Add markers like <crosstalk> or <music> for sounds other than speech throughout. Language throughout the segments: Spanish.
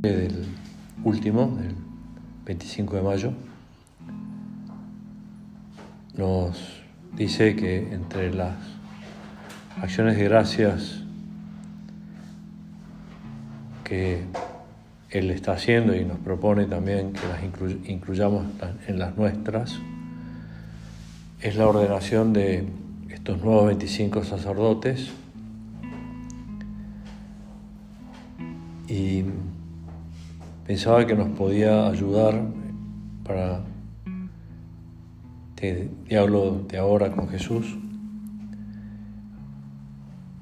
del último, del 25 de mayo, nos dice que entre las acciones de gracias que Él está haciendo y nos propone también que las incluyamos en las nuestras, es la ordenación de estos nuevos 25 sacerdotes. Y pensaba que nos podía ayudar para este diálogo de ahora con Jesús.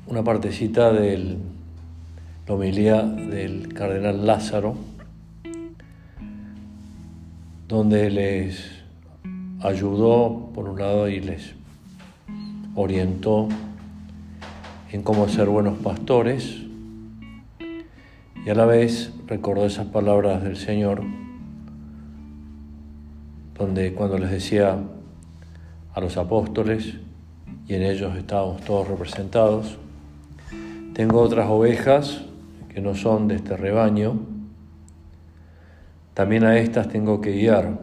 Una partecita de la homilía del cardenal Lázaro, donde les ayudó, por un lado, y les orientó en cómo ser buenos pastores, y a la vez recordó esas palabras del Señor, donde cuando les decía a los apóstoles, y en ellos estábamos todos representados, tengo otras ovejas que no son de este rebaño, también a estas tengo que guiar.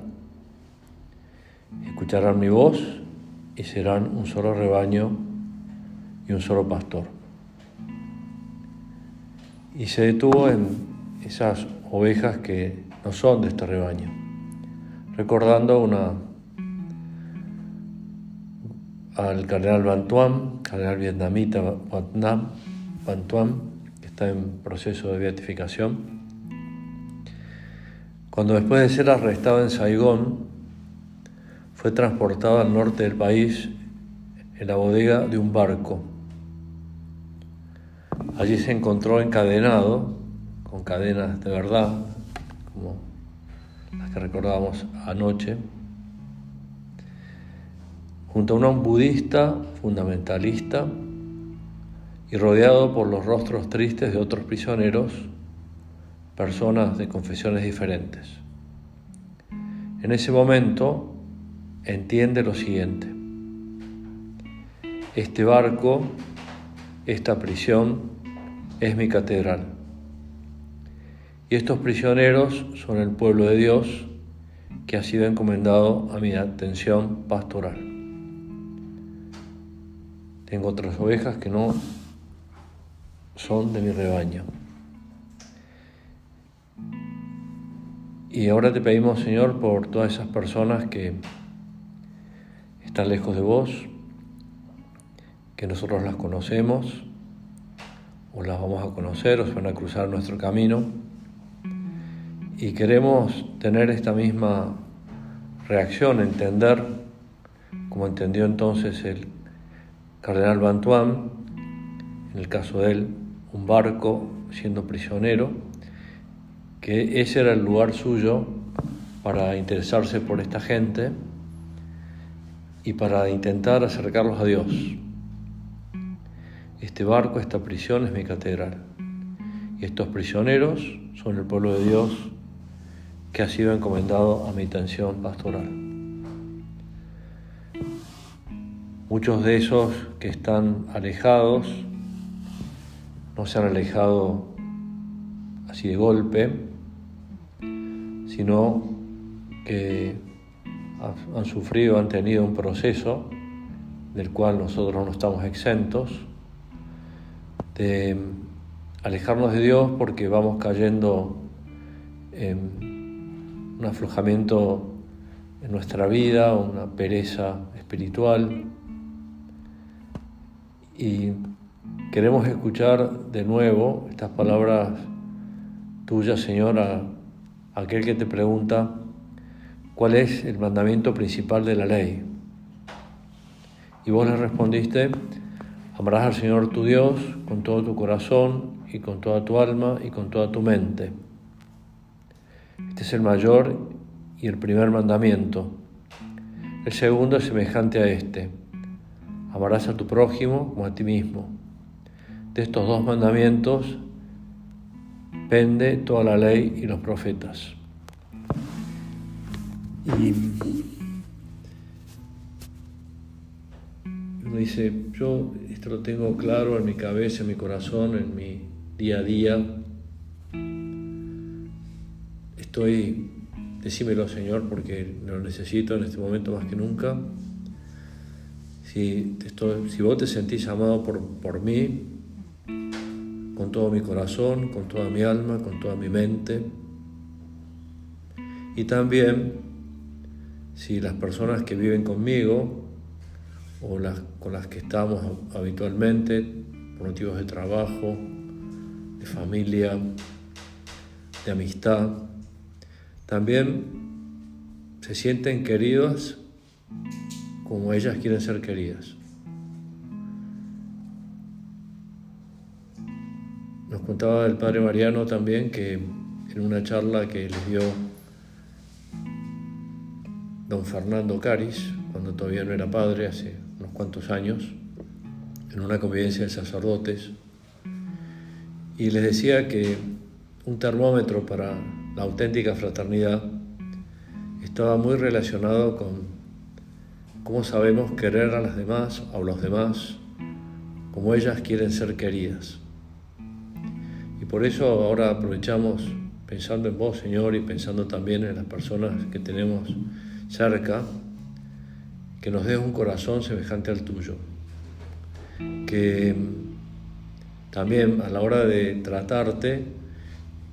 Escucharán mi voz y serán un solo rebaño y un solo pastor. Y se detuvo en esas ovejas que no son de este rebaño, recordando una al cardenal Bantuan, cardenal vietnamita Nam, Bantuan, que está en proceso de beatificación. Cuando después de ser arrestado en Saigón, fue transportado al norte del país en la bodega de un barco. Allí se encontró encadenado, con cadenas de verdad, como las que recordábamos anoche, junto a un budista fundamentalista y rodeado por los rostros tristes de otros prisioneros, personas de confesiones diferentes. En ese momento entiende lo siguiente. Este barco, esta prisión, es mi catedral. Y estos prisioneros son el pueblo de Dios que ha sido encomendado a mi atención pastoral. Tengo otras ovejas que no son de mi rebaño. Y ahora te pedimos, Señor, por todas esas personas que están lejos de vos, que nosotros las conocemos, o las vamos a conocer, o se van a cruzar nuestro camino, y queremos tener esta misma reacción, entender, como entendió entonces el cardenal Bantuan, en el caso de él, un barco siendo prisionero, que ese era el lugar suyo para interesarse por esta gente y para intentar acercarlos a Dios. Este barco, esta prisión es mi catedral. Y estos prisioneros son el pueblo de Dios que ha sido encomendado a mi atención pastoral. Muchos de esos que están alejados no se han alejado así de golpe, sino que han sufrido, han tenido un proceso del cual nosotros no estamos exentos, de alejarnos de Dios porque vamos cayendo en un aflojamiento en nuestra vida, una pereza espiritual. Y queremos escuchar de nuevo estas palabras tuyas, Señor, a aquel que te pregunta, ¿cuál es el mandamiento principal de la ley? Y vos le respondiste, amarás al Señor tu Dios con todo tu corazón y con toda tu alma y con toda tu mente. Este es el mayor y el primer mandamiento. El segundo es semejante a este. Amarás a tu prójimo como a ti mismo. De estos dos mandamientos pende toda la ley y los profetas. Y uno dice, yo esto lo tengo claro en mi cabeza, en mi corazón, en mi día a día, estoy, decímelo Señor, porque lo necesito en este momento más que nunca. Si, si vos te sentís amado por, por mí, con todo mi corazón, con toda mi alma, con toda mi mente, y también si las personas que viven conmigo o con las que estamos habitualmente por motivos de trabajo, de familia, de amistad, también se sienten queridos como ellas quieren ser queridas. Nos contaba el padre Mariano también que en una charla que les dio don Fernando Caris, cuando todavía no era padre, hace unos cuantos años, en una convivencia de sacerdotes, y les decía que un termómetro para la auténtica fraternidad estaba muy relacionado con cómo sabemos querer a las demás, a los demás, como ellas quieren ser queridas. Y por eso ahora aprovechamos, pensando en vos, Señor, y pensando también en las personas que tenemos cerca, que nos dé un corazón semejante al tuyo. Que también a la hora de tratarte,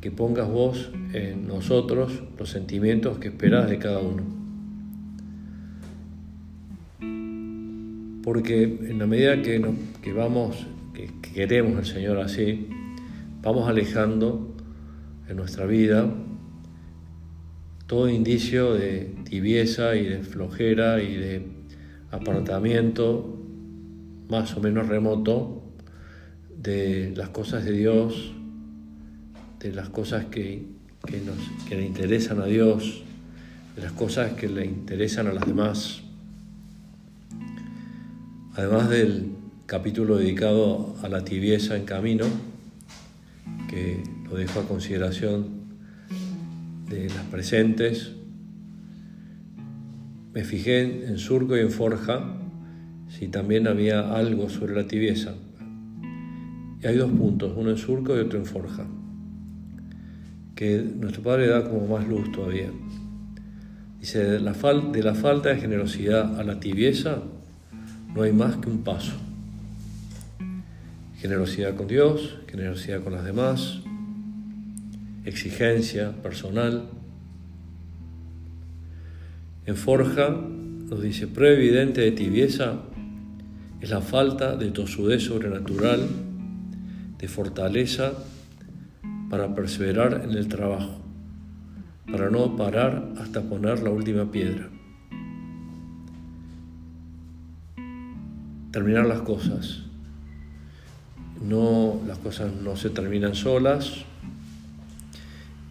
que pongas vos en nosotros los sentimientos que esperás de cada uno. Porque en la medida que, que vamos, que queremos al Señor así, vamos alejando en nuestra vida todo indicio de tibieza y de flojera y de apartamiento más o menos remoto de las cosas de Dios, de las cosas que, que le interesan a Dios, de las cosas que le interesan a las demás. Además del capítulo dedicado a la tibieza en camino, que lo dejo a consideración de las presentes, me fijé en Surco y en Forja si también había algo sobre la tibieza. Y hay dos puntos, uno en Surco y otro en Forja, que nuestro Padre da como más luz todavía. Dice, de la, de la falta de generosidad a la tibieza no hay más que un paso. Generosidad con Dios, generosidad con las demás, exigencia personal. En Forja nos dice, prueba evidente de tibieza es la falta de tosudez sobrenatural, de fortaleza para perseverar en el trabajo, para no parar hasta poner la última piedra. Terminar las cosas. No, las cosas no se terminan solas,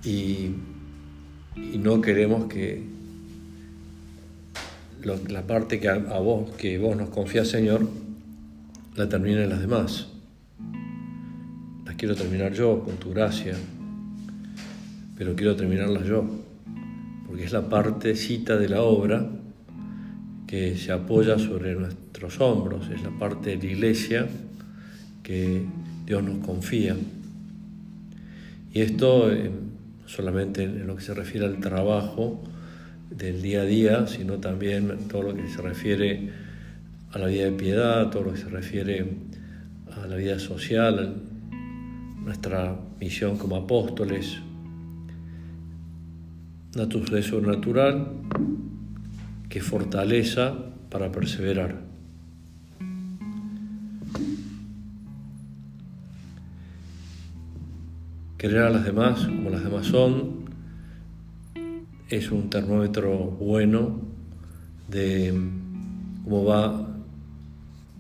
y, no queremos que la parte que a, vos, que vos nos confías, Señor, la terminen las demás. Las quiero terminar yo con tu gracia, pero quiero terminarlas yo, porque es la partecita de la obra que se apoya sobre nuestros hombros, es la parte de la iglesia que Dios nos confía. Y esto eh, solamente en lo que se refiere al trabajo del día a día, sino también todo lo que se refiere a la vida de piedad, todo lo que se refiere a la vida social, nuestra misión como apóstoles, naturaleza sobrenatural que fortaleza para perseverar. Querer a las demás como las demás son es un termómetro bueno de cómo va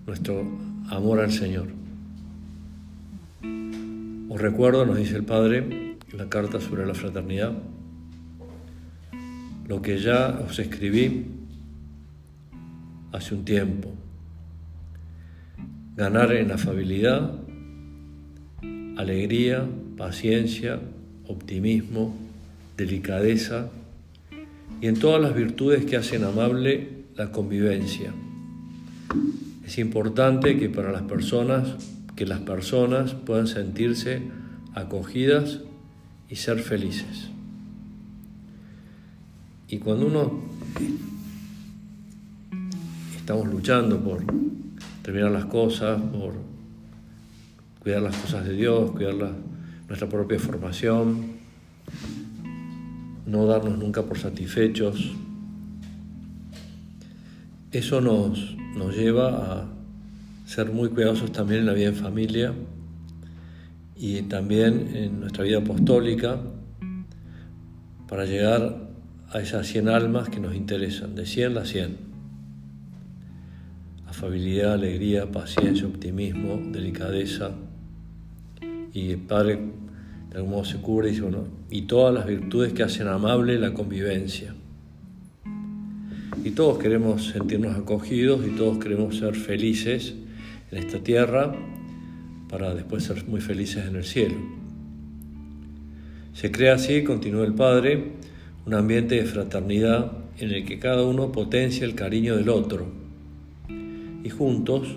nuestro amor al Señor. Os recuerdo, nos dice el Padre en la carta sobre la fraternidad, lo que ya os escribí hace un tiempo. Ganar en afabilidad, alegría, paciencia, optimismo, delicadeza y en todas las virtudes que hacen amable la convivencia. Es importante que para las personas, que las personas puedan sentirse acogidas y ser felices. Y cuando uno estamos luchando por terminar las cosas, por cuidar las cosas de Dios, cuidar nuestra propia formación, no darnos nunca por satisfechos, eso nos, nos lleva a ser muy cuidadosos también en la vida en familia y también en nuestra vida apostólica para llegar a esas 100 almas que nos interesan, de 100 a 100. Afabilidad, alegría, paciencia, optimismo, delicadeza. Y Padre de algún modo se cubre y dice, bueno, y todas las virtudes que hacen amable la convivencia. Y todos queremos sentirnos acogidos y todos queremos ser felices en esta tierra para después ser muy felices en el cielo. Se crea así, continúa el Padre, un ambiente de fraternidad en el que cada uno potencia el cariño del otro y juntos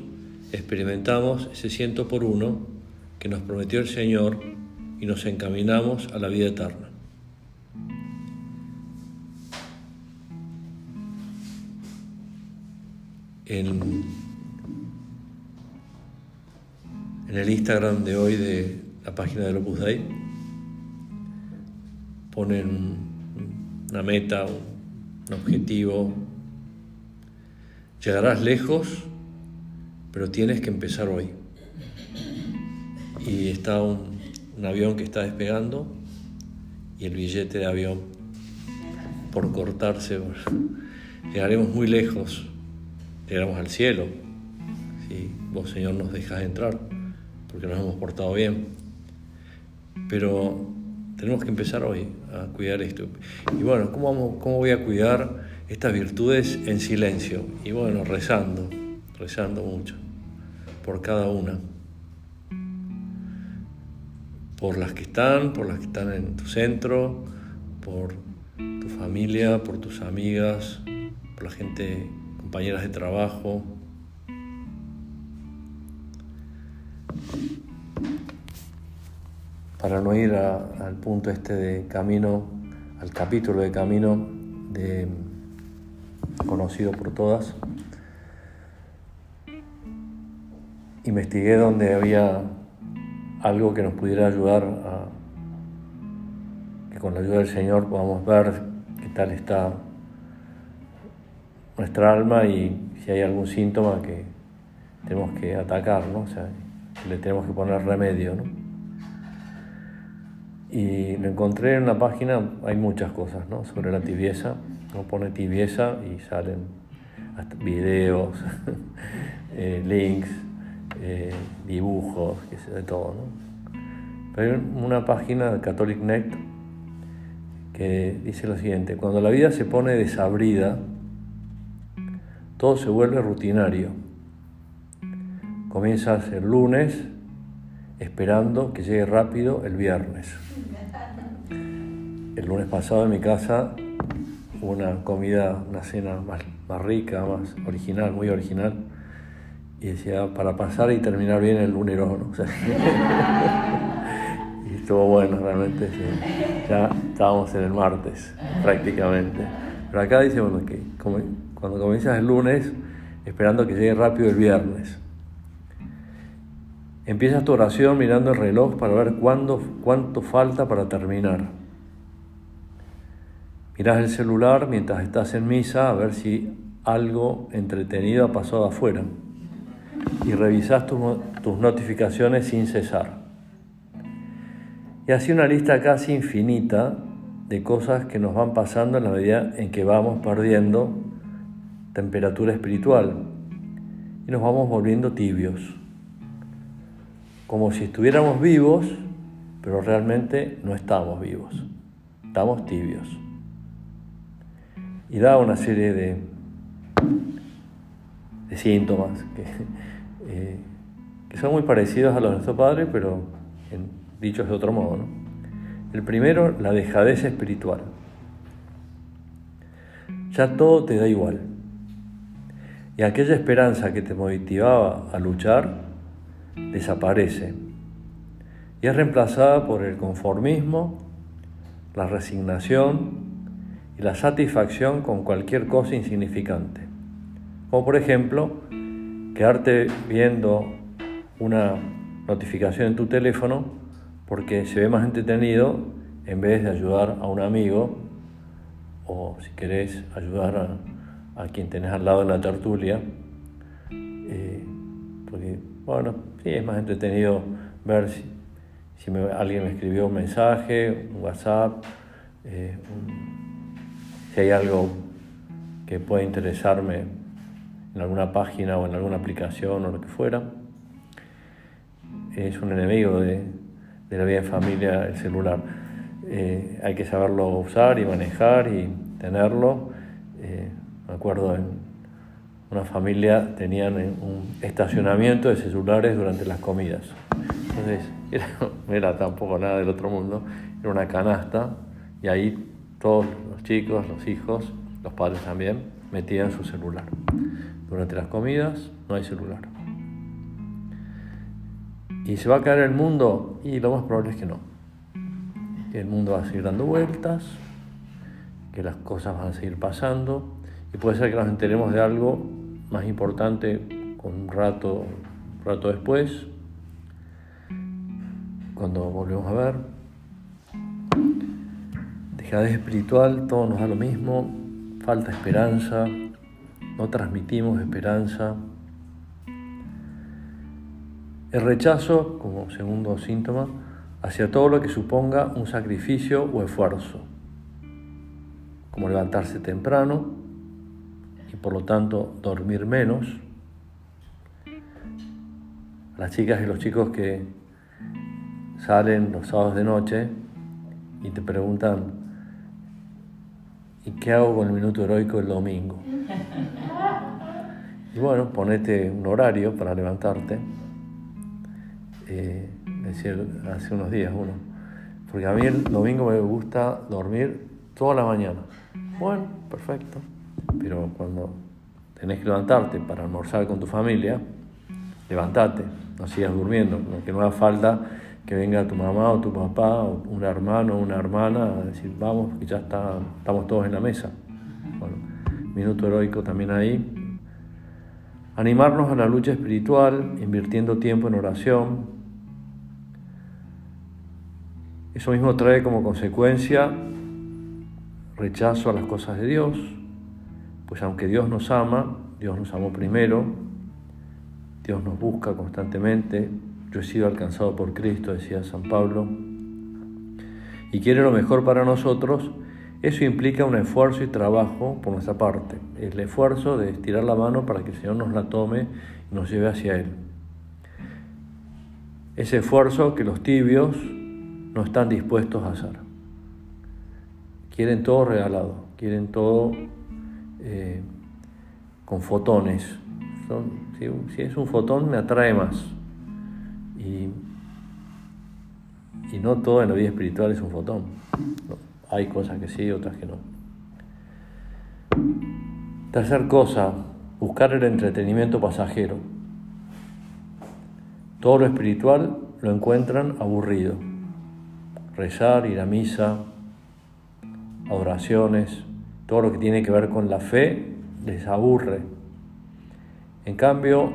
experimentamos ese ciento por uno que nos prometió el Señor y nos encaminamos a la vida eterna. En, el Instagram de hoy de la página del Opus Dei ponen una meta, un objetivo. Llegarás lejos, pero tienes que empezar hoy. Y está un, un avión que está despegando y el billete de avión por cortarse. Llegaremos muy lejos, llegamos al cielo, si vos Señor nos dejas entrar, porque nos hemos portado bien. Pero tenemos que empezar hoy a cuidar esto. Y bueno, ¿cómo, cómo voy a cuidar estas virtudes en silencio? Y bueno, rezando, rezando mucho, por cada una. Por las que están, por las que están en tu centro, por tu familia, por tus amigas, por la gente compañeras de trabajo. Para no ir al punto este de camino, al capítulo de camino de conocido por todas, investigué donde había algo que nos pudiera ayudar a que con la ayuda del Señor podamos ver qué tal está nuestra alma y si hay algún síntoma que tenemos que atacar, ¿no? O sea, le tenemos que poner remedio, ¿no? Y lo encontré en una página, hay muchas cosas, ¿no? Sobre la tibieza, uno pone tibieza y salen videos, <laughs> eh, links, eh, dibujos, qué sé, de todo. Pero hay una página de Catholic Net que dice lo siguiente, cuando la vida se pone desabrida, todo se vuelve rutinario. Comienzas el lunes esperando que llegue rápido el viernes. El lunes pasado en mi casa hubo una comida, una cena más, más rica, más original, muy original. Y decía, para pasar y terminar bien el lunes, ¿no? <laughs> y estuvo bueno, realmente. Ya estábamos en el martes, prácticamente. Pero acá dice, bueno, que cuando comienzas el lunes esperando que llegue rápido el viernes. Empiezas tu oración mirando el reloj para ver cuándo, cuánto falta para terminar. Miras el celular mientras estás en misa a ver si algo entretenido ha pasado afuera. Y revisas tus notificaciones sin cesar. Y así una lista casi infinita de cosas que nos van pasando en la medida en que vamos perdiendo temperatura espiritual y nos vamos volviendo tibios, como si estuviéramos vivos, pero realmente no estamos vivos, estamos tibios. Y da una serie de, de síntomas que, eh, que, son muy parecidos a los de nuestro Padre, pero en, dichos de otro modo. El primero, la dejadez espiritual. Ya todo te da igual y aquella esperanza que te motivaba a luchar desaparece y es reemplazada por el conformismo, la resignación y la satisfacción con cualquier cosa insignificante. Como por ejemplo, quedarte viendo una notificación en tu teléfono porque se ve más entretenido en vez de ayudar a un amigo o si querés ayudar a, quien tenés al lado en la tertulia. Eh, porque, bueno, sí, es más entretenido ver si, alguien me escribió un mensaje, un WhatsApp, eh, si hay algo que pueda interesarme en alguna página o en alguna aplicación o lo que fuera. Es un enemigo de, la vida en familia el celular. Eh, hay que saberlo usar y manejar y tenerlo. Eh, me acuerdo en una familia tenían un estacionamiento de celulares durante las comidas. Entonces, <laughs> no era tampoco nada del otro mundo, era una canasta y ahí todos los chicos, los hijos, los padres también, metían su celular. Durante las comidas no hay celular. ¿Y se va a caer el mundo? Y lo más probable es que no. Que el mundo va a seguir dando vueltas, que las cosas van a seguir pasando, y puede ser que nos enteremos de algo más importante con un rato, un rato después, cuando volvemos a ver dejadez espiritual, todo nos da lo mismo, falta esperanza, no transmitimos esperanza. El rechazo, como segundo síntoma, hacia todo lo que suponga un sacrificio o esfuerzo, como levantarse temprano y por lo tanto dormir menos. Las chicas y los chicos que salen los sábados de noche y te preguntan, ¿y qué hago con el minuto heroico el domingo? <laughs> Y bueno, ponete un horario para levantarte. Eh, decir, hace unos días uno. Porque a mí el domingo me gusta dormir toda la mañana. Bueno, perfecto. Pero cuando tenés que levantarte para almorzar con tu familia, levantate, no sigas durmiendo, que no haga falta que venga tu mamá o tu papá o un hermano o una hermana a decir, vamos, que ya está, estamos todos en la mesa. Bueno, minuto heroico también ahí. Animarnos a la lucha espiritual, invirtiendo tiempo en oración. Eso mismo trae como consecuencia rechazo a las cosas de Dios, pues aunque Dios nos ama, Dios nos amó primero, Dios nos busca constantemente, yo he sido alcanzado por Cristo, decía San Pablo, y quiere lo mejor para nosotros, eso implica un esfuerzo y trabajo por nuestra parte, el esfuerzo de estirar la mano para que el Señor nos la tome y nos lleve hacia Él. Ese esfuerzo que los tibios no están dispuestos a hacer. Quieren todo regalado, quieren todo eh, con fotones. si es un fotón me atrae más. Y, no todo en la vida espiritual es un fotón. Hay cosas que sí, otras que no. Tercer cosa, buscar el entretenimiento pasajero. Todo lo espiritual lo encuentran aburrido. Rezar, ir a misa, adoraciones, todo lo que tiene que ver con la fe les aburre. En cambio,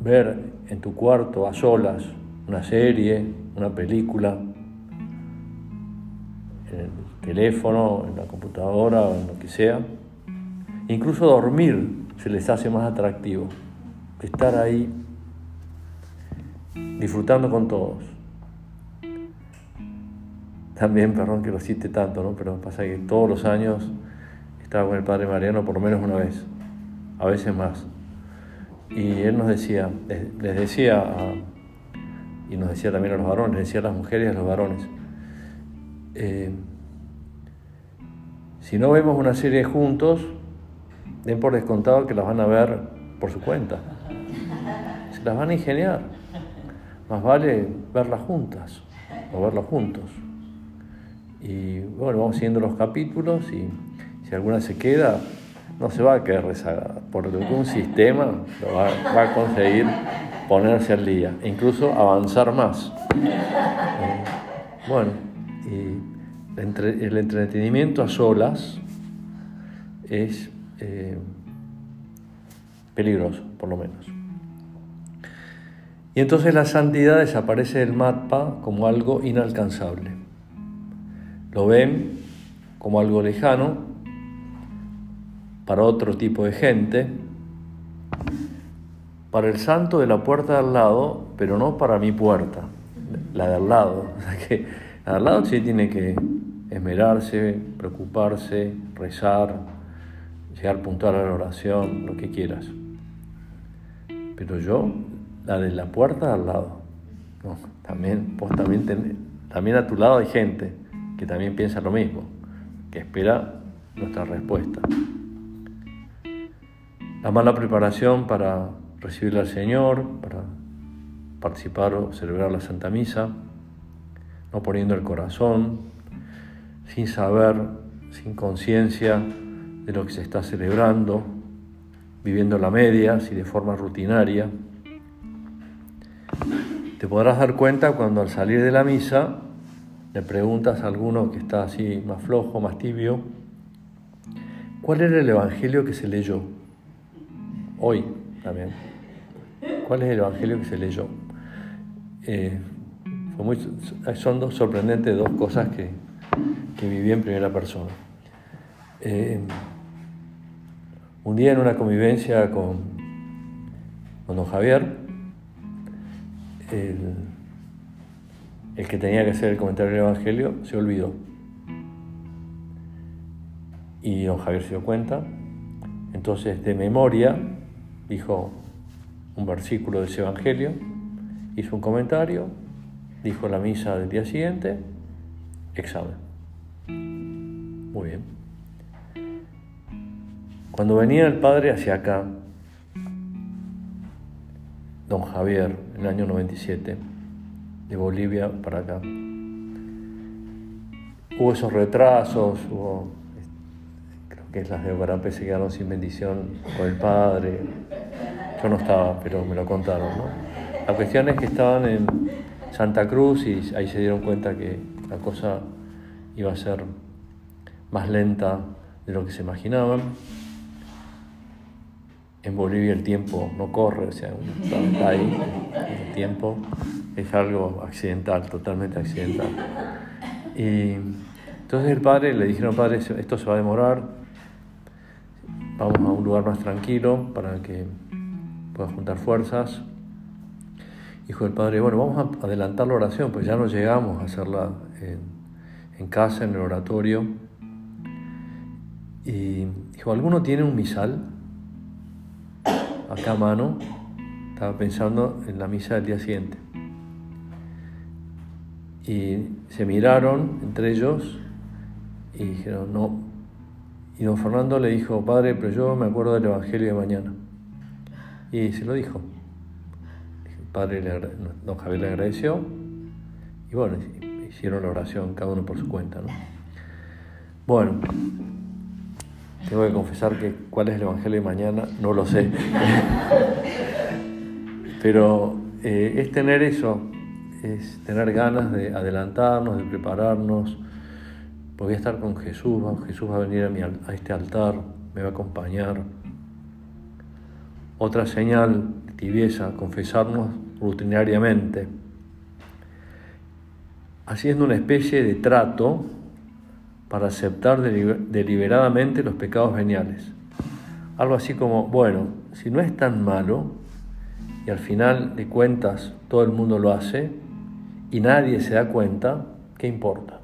ver en tu cuarto a solas una serie, una película, en el teléfono, en la computadora o en lo que sea. Incluso dormir se les hace más atractivo estar ahí disfrutando con todos. También, perdón que lo cite tanto, ¿no? pero pasa que todos los años estaba con el Padre Mariano por lo menos una vez, a veces más. Y él nos decía, les, decía, y nos decía también a los varones, decía a las mujeres y a los varones, eh, si no vemos una serie juntos, den por descontado que las van a ver por su cuenta. Se las van a ingeniar. Más vale verlas juntas o verlas juntos. Y bueno, vamos siguiendo los capítulos y si alguna se queda, no se va a quedar rezagada, porque un sistema lo va, a conseguir ponerse al día, incluso avanzar más. Eh, bueno, el entretenimiento a solas es eh, peligroso, por lo menos. Y entonces la santidad desaparece del mapa como algo inalcanzable. Lo ven como algo lejano para otro tipo de gente, para el santo de la puerta de al lado, pero no para mi puerta, la de al lado. <laughs> que la de al lado sí tiene que esmerarse, preocuparse, rezar, llegar puntual a la oración, lo que quieras. Pero yo la de la puerta al lado. también, también, también a tu lado hay gente que también piensa lo mismo, que espera nuestra respuesta. La mala preparación para recibir al Señor, para participar o celebrar la Santa Misa, no poniendo el corazón, sin saber, sin conciencia de lo que se está celebrando, viviendo la media, y de forma rutinaria. Te podrás dar cuenta cuando al salir de la misa le preguntas a alguno que está así más flojo, más tibio, ¿cuál era el evangelio que se leyó? Hoy también. ¿Cuál es el evangelio que se leyó? Eh, son dos sorprendentes dos cosas que, viví en primera persona. Eh, un día en una convivencia con, con don Javier, el, que tenía que hacer el comentario del Evangelio se olvidó. Y don Javier se dio cuenta. Entonces, de memoria, dijo un versículo de ese Evangelio, hizo un comentario, dijo la misa del día siguiente, examen. Muy bien. Cuando venía el padre hacia acá, don Javier, en el año 97, de Bolivia para acá. Hubo esos retrasos, hubo, creo que las de Ogarapé se quedaron sin bendición con el padre. Yo no estaba, pero me lo contaron, ¿no? La cuestión es que estaban en Santa Cruz y ahí se dieron cuenta que la cosa iba a ser más lenta de lo que se imaginaban en Bolivia el tiempo no corre, o sea, está ahí, el tiempo es algo accidental, totalmente accidental. Y entonces el padre le dijeron, padre, esto se va a demorar, vamos a un lugar más tranquilo para que pueda juntar fuerzas. Dijo el padre, bueno, vamos a adelantar la oración, pues ya no llegamos a hacerla en, casa, en el oratorio. Y dijo, ¿alguno tiene un misal? acá a mano, estaba pensando en la misa del día siguiente. Y se miraron entre ellos y dijeron, no. Y don Fernando le dijo, padre, pero yo me acuerdo del Evangelio de mañana. Y se lo dijo. Padre, don Javier le agradeció y bueno, hicieron la oración cada uno por su cuenta. ¿no? Bueno, tengo que confesar que cuál es el Evangelio de mañana, no lo sé. <laughs> Pero eh, es tener eso, es tener ganas de adelantarnos, de prepararnos. Voy a estar con Jesús, Jesús va a venir a, este altar, me va a acompañar. Otra señal tibieza, confesarnos rutinariamente, haciendo una especie de trato para aceptar deliberadamente los pecados veniales. Algo así como, bueno, si no es tan malo y al final de cuentas todo el mundo lo hace y nadie se da cuenta, ¿qué importa?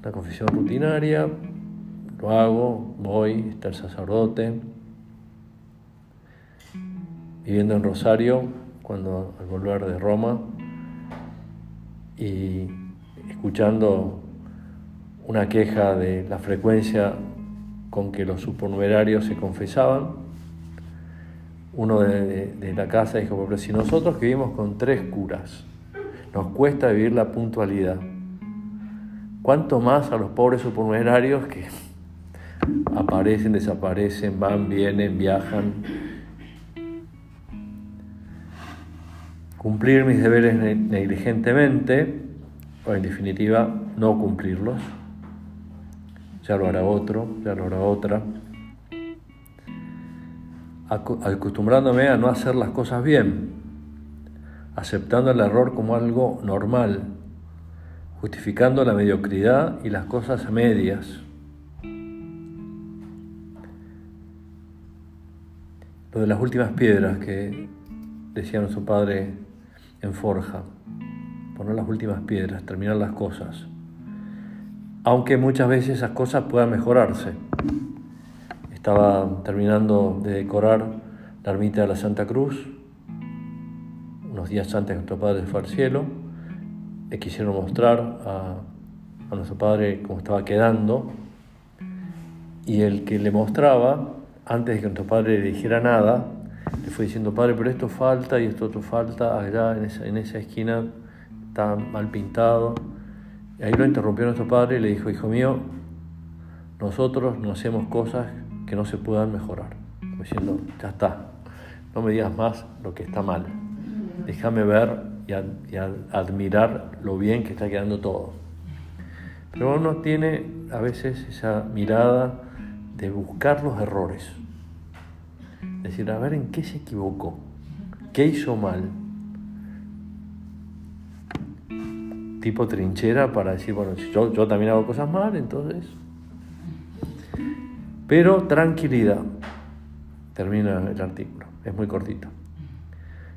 Una confesión rutinaria, lo hago, voy, está el sacerdote, viviendo en Rosario, cuando al volver de Roma, y escuchando una queja de la frecuencia con que los supernumerarios se confesaban. Uno de, la casa dijo, pero si nosotros vivimos con tres curas, nos cuesta vivir la puntualidad, ¿cuánto más a los pobres supernumerarios que <laughs> aparecen, desaparecen, van, vienen, viajan? Cumplir mis deberes negligentemente o en definitiva no cumplirlos. Ya lo hará otro, ya lo hará otra. Acostumbrándome a no hacer las cosas bien, aceptando el error como algo normal, justificando la mediocridad y las cosas medias. Lo de las últimas piedras que decía nuestro padre en Forja, poner las últimas piedras, terminar las cosas, aunque muchas veces esas cosas puedan mejorarse. Estaba terminando de decorar la ermita de la Santa Cruz, unos días antes que nuestro padre fue al cielo, le quisieron mostrar a, a nuestro padre cómo estaba quedando, y el que le mostraba, antes de que nuestro padre le dijera nada, le fue diciendo, padre, pero esto falta y esto otro falta, allá en esa, en esa esquina está mal pintado. Y ahí lo interrumpió nuestro padre y le dijo, hijo mío, nosotros no hacemos cosas que no se puedan mejorar. diciendo, ya está, no me digas más lo que está mal. Déjame ver y, y admirar lo bien que está quedando todo. Pero uno tiene a veces esa mirada de buscar los errores decir, a ver en qué se equivocó, qué hizo mal. Tipo trinchera para decir, bueno, yo, yo también hago cosas mal, entonces... Pero tranquilidad, termina el artículo, es muy cortito.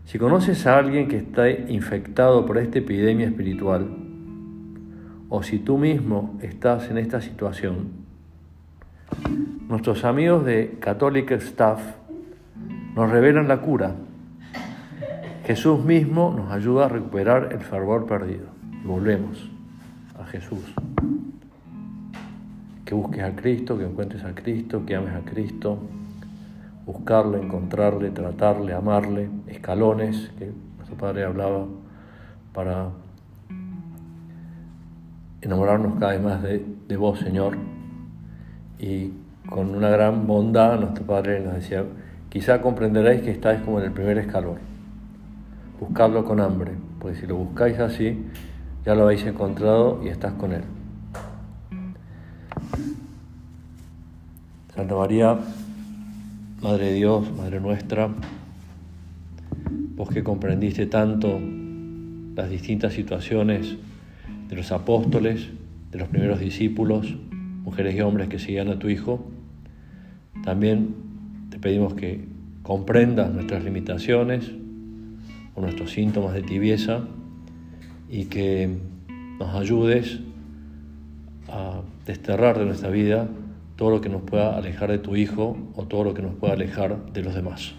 Si conoces a alguien que está infectado por esta epidemia espiritual, o si tú mismo estás en esta situación, nuestros amigos de Catholic Staff nos revelan la cura. Jesús mismo nos ayuda a recuperar el fervor perdido. volvemos a Jesús. Que busques a Cristo, que encuentres a Cristo, que ames a Cristo. Buscarle, encontrarle, tratarle, amarle. Escalones que nuestro Padre hablaba para enamorarnos cada vez más de, de vos, Señor. Y con una gran bondad nuestro Padre nos decía, Quizá comprenderéis que estáis como en el primer escalón. Buscadlo con hambre, porque si lo buscáis así, ya lo habéis encontrado y estás con Él. Santa María, Madre de Dios, Madre nuestra, vos que comprendiste tanto las distintas situaciones de los apóstoles, de los primeros discípulos, mujeres y hombres que seguían a tu Hijo, también pedimos que comprendas nuestras limitaciones o nuestros síntomas de tibieza y que nos ayudes a desterrar de nuestra vida todo lo que nos pueda alejar de tu Hijo o todo lo que nos pueda alejar de los demás.